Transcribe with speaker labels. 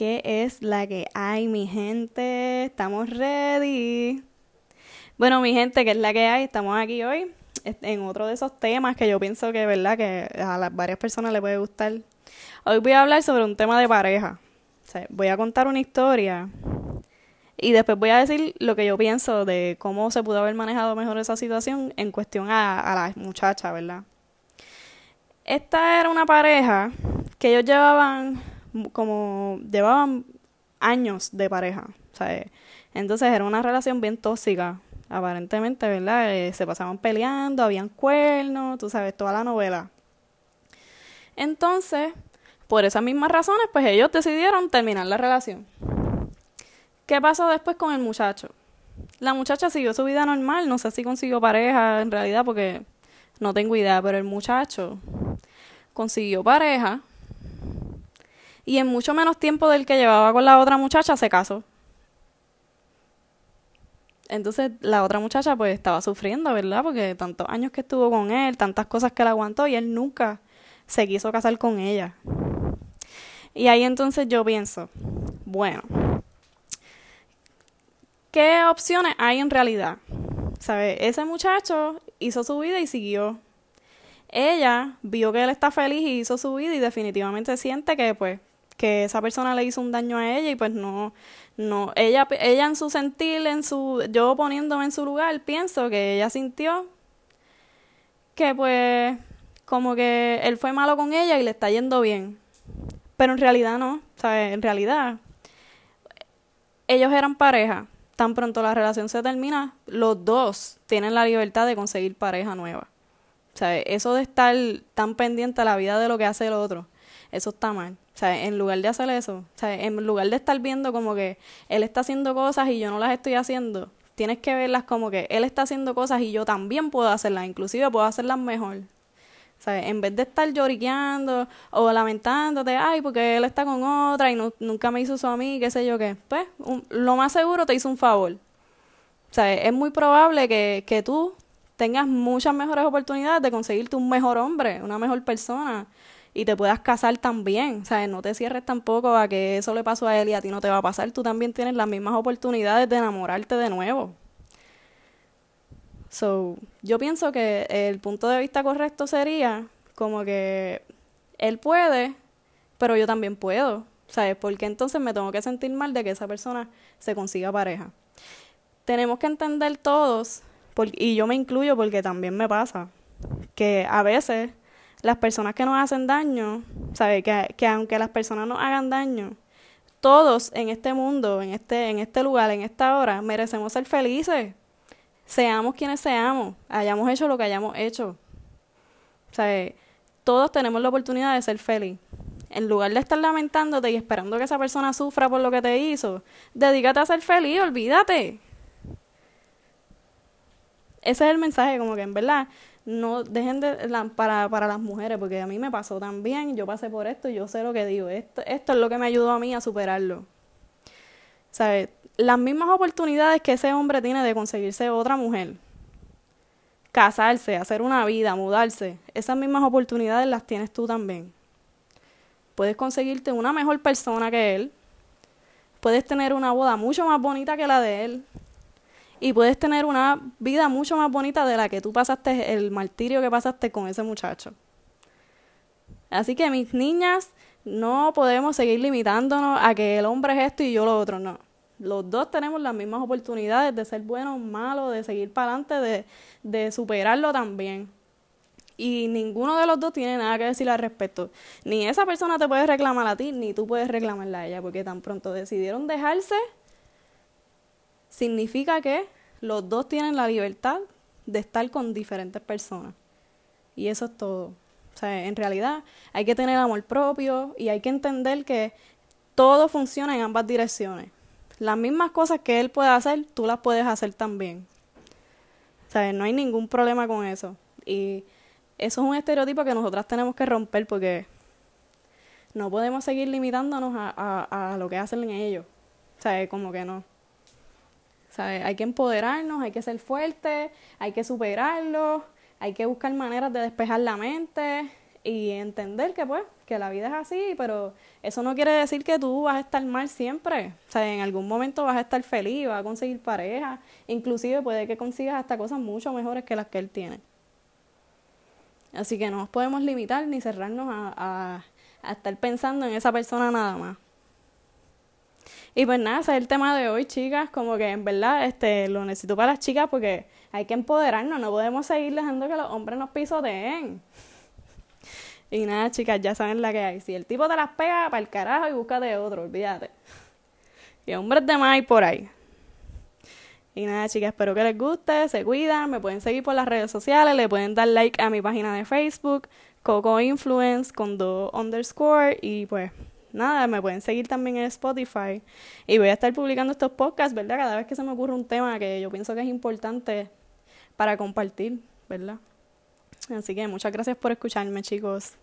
Speaker 1: ¿Qué es la que hay, mi gente? ¿Estamos ready? Bueno, mi gente, ¿qué es la que hay? Estamos aquí hoy en otro de esos temas que yo pienso que, ¿verdad? Que a las varias personas les puede gustar. Hoy voy a hablar sobre un tema de pareja. Voy a contar una historia y después voy a decir lo que yo pienso de cómo se pudo haber manejado mejor esa situación en cuestión a, a la muchacha, ¿verdad? Esta era una pareja que ellos llevaban como llevaban años de pareja, ¿sabes? Entonces era una relación bien tóxica, aparentemente, ¿verdad? Eh, se pasaban peleando, habían cuernos, tú sabes, toda la novela. Entonces, por esas mismas razones, pues ellos decidieron terminar la relación. ¿Qué pasó después con el muchacho? La muchacha siguió su vida normal, no sé si consiguió pareja en realidad porque no tengo idea, pero el muchacho consiguió pareja y en mucho menos tiempo del que llevaba con la otra muchacha se casó. Entonces la otra muchacha pues estaba sufriendo, ¿verdad? Porque tantos años que estuvo con él, tantas cosas que le aguantó y él nunca se quiso casar con ella. Y ahí entonces yo pienso, bueno, ¿qué opciones hay en realidad? ¿Sabe? Ese muchacho hizo su vida y siguió. Ella vio que él está feliz y hizo su vida y definitivamente siente que pues que esa persona le hizo un daño a ella y pues no, no, ella, ella en su sentir, en su, yo poniéndome en su lugar, pienso que ella sintió que pues como que él fue malo con ella y le está yendo bien. Pero en realidad no, ¿sabes? En realidad ellos eran pareja. Tan pronto la relación se termina, los dos tienen la libertad de conseguir pareja nueva. ¿Sabes? Eso de estar tan pendiente a la vida de lo que hace el otro, eso está mal. En lugar de hacer eso, en lugar de estar viendo como que él está haciendo cosas y yo no las estoy haciendo, tienes que verlas como que él está haciendo cosas y yo también puedo hacerlas, inclusive puedo hacerlas mejor. En vez de estar lloriqueando o lamentándote, ay, porque él está con otra y nunca me hizo eso a mí, qué sé yo qué, pues lo más seguro te hizo un favor. Es muy probable que, que tú tengas muchas mejores oportunidades de conseguirte un mejor hombre, una mejor persona, y te puedas casar también. O sea, no te cierres tampoco a que eso le pasó a él y a ti no te va a pasar. Tú también tienes las mismas oportunidades de enamorarte de nuevo. So, yo pienso que el punto de vista correcto sería como que él puede, pero yo también puedo. ¿Sabes? Porque entonces me tengo que sentir mal de que esa persona se consiga pareja. Tenemos que entender todos, y yo me incluyo porque también me pasa, que a veces las personas que nos hacen daño, ¿sabe? Que, que aunque las personas nos hagan daño, todos en este mundo, en este, en este lugar, en esta hora, merecemos ser felices. Seamos quienes seamos, hayamos hecho lo que hayamos hecho. ¿Sabe? Todos tenemos la oportunidad de ser feliz. En lugar de estar lamentándote y esperando que esa persona sufra por lo que te hizo, dedícate a ser feliz, olvídate. Ese es el mensaje, como que en verdad, no dejen de para, para las mujeres, porque a mí me pasó también, yo pasé por esto yo sé lo que digo, esto, esto es lo que me ayudó a mí a superarlo. ¿Sabes? Las mismas oportunidades que ese hombre tiene de conseguirse otra mujer, casarse, hacer una vida, mudarse, esas mismas oportunidades las tienes tú también. Puedes conseguirte una mejor persona que él, puedes tener una boda mucho más bonita que la de él, y puedes tener una vida mucho más bonita de la que tú pasaste, el martirio que pasaste con ese muchacho. Así que mis niñas, no podemos seguir limitándonos a que el hombre es esto y yo lo otro, no. Los dos tenemos las mismas oportunidades de ser buenos, malos, de seguir para adelante, de, de superarlo también. Y ninguno de los dos tiene nada que decir al respecto. Ni esa persona te puede reclamar a ti, ni tú puedes reclamarla a ella, porque tan pronto decidieron dejarse, significa que los dos tienen la libertad de estar con diferentes personas. Y eso es todo. O sea, en realidad hay que tener amor propio y hay que entender que todo funciona en ambas direcciones. Las mismas cosas que él puede hacer, tú las puedes hacer también. O sea, no hay ningún problema con eso. Y eso es un estereotipo que nosotras tenemos que romper porque no podemos seguir limitándonos a, a, a lo que hacen ellos. O sea, como que no. Hay que empoderarnos, hay que ser fuertes, hay que superarlo, hay que buscar maneras de despejar la mente. y entender que pues que la vida es así, pero eso no quiere decir que tú vas a estar mal siempre. O sea, en algún momento vas a estar feliz, vas a conseguir pareja, inclusive puede que consigas hasta cosas mucho mejores que las que él tiene. Así que no nos podemos limitar ni cerrarnos a, a, estar pensando en esa persona nada más. Y pues nada, ese es el tema de hoy, chicas, como que en verdad este lo necesito para las chicas porque hay que empoderarnos, no podemos seguir dejando que los hombres nos pisoteen. Y nada, chicas, ya saben la que hay. Si el tipo te las pega, para el carajo y búscate otro, olvídate. Y hombres de más hay por ahí. Y nada, chicas, espero que les guste, se cuidan, me pueden seguir por las redes sociales, le pueden dar like a mi página de Facebook, Coco Influence con dos underscore y pues nada, me pueden seguir también en Spotify y voy a estar publicando estos podcasts, ¿verdad? Cada vez que se me ocurre un tema que yo pienso que es importante para compartir, ¿verdad? Así que muchas gracias por escucharme, chicos.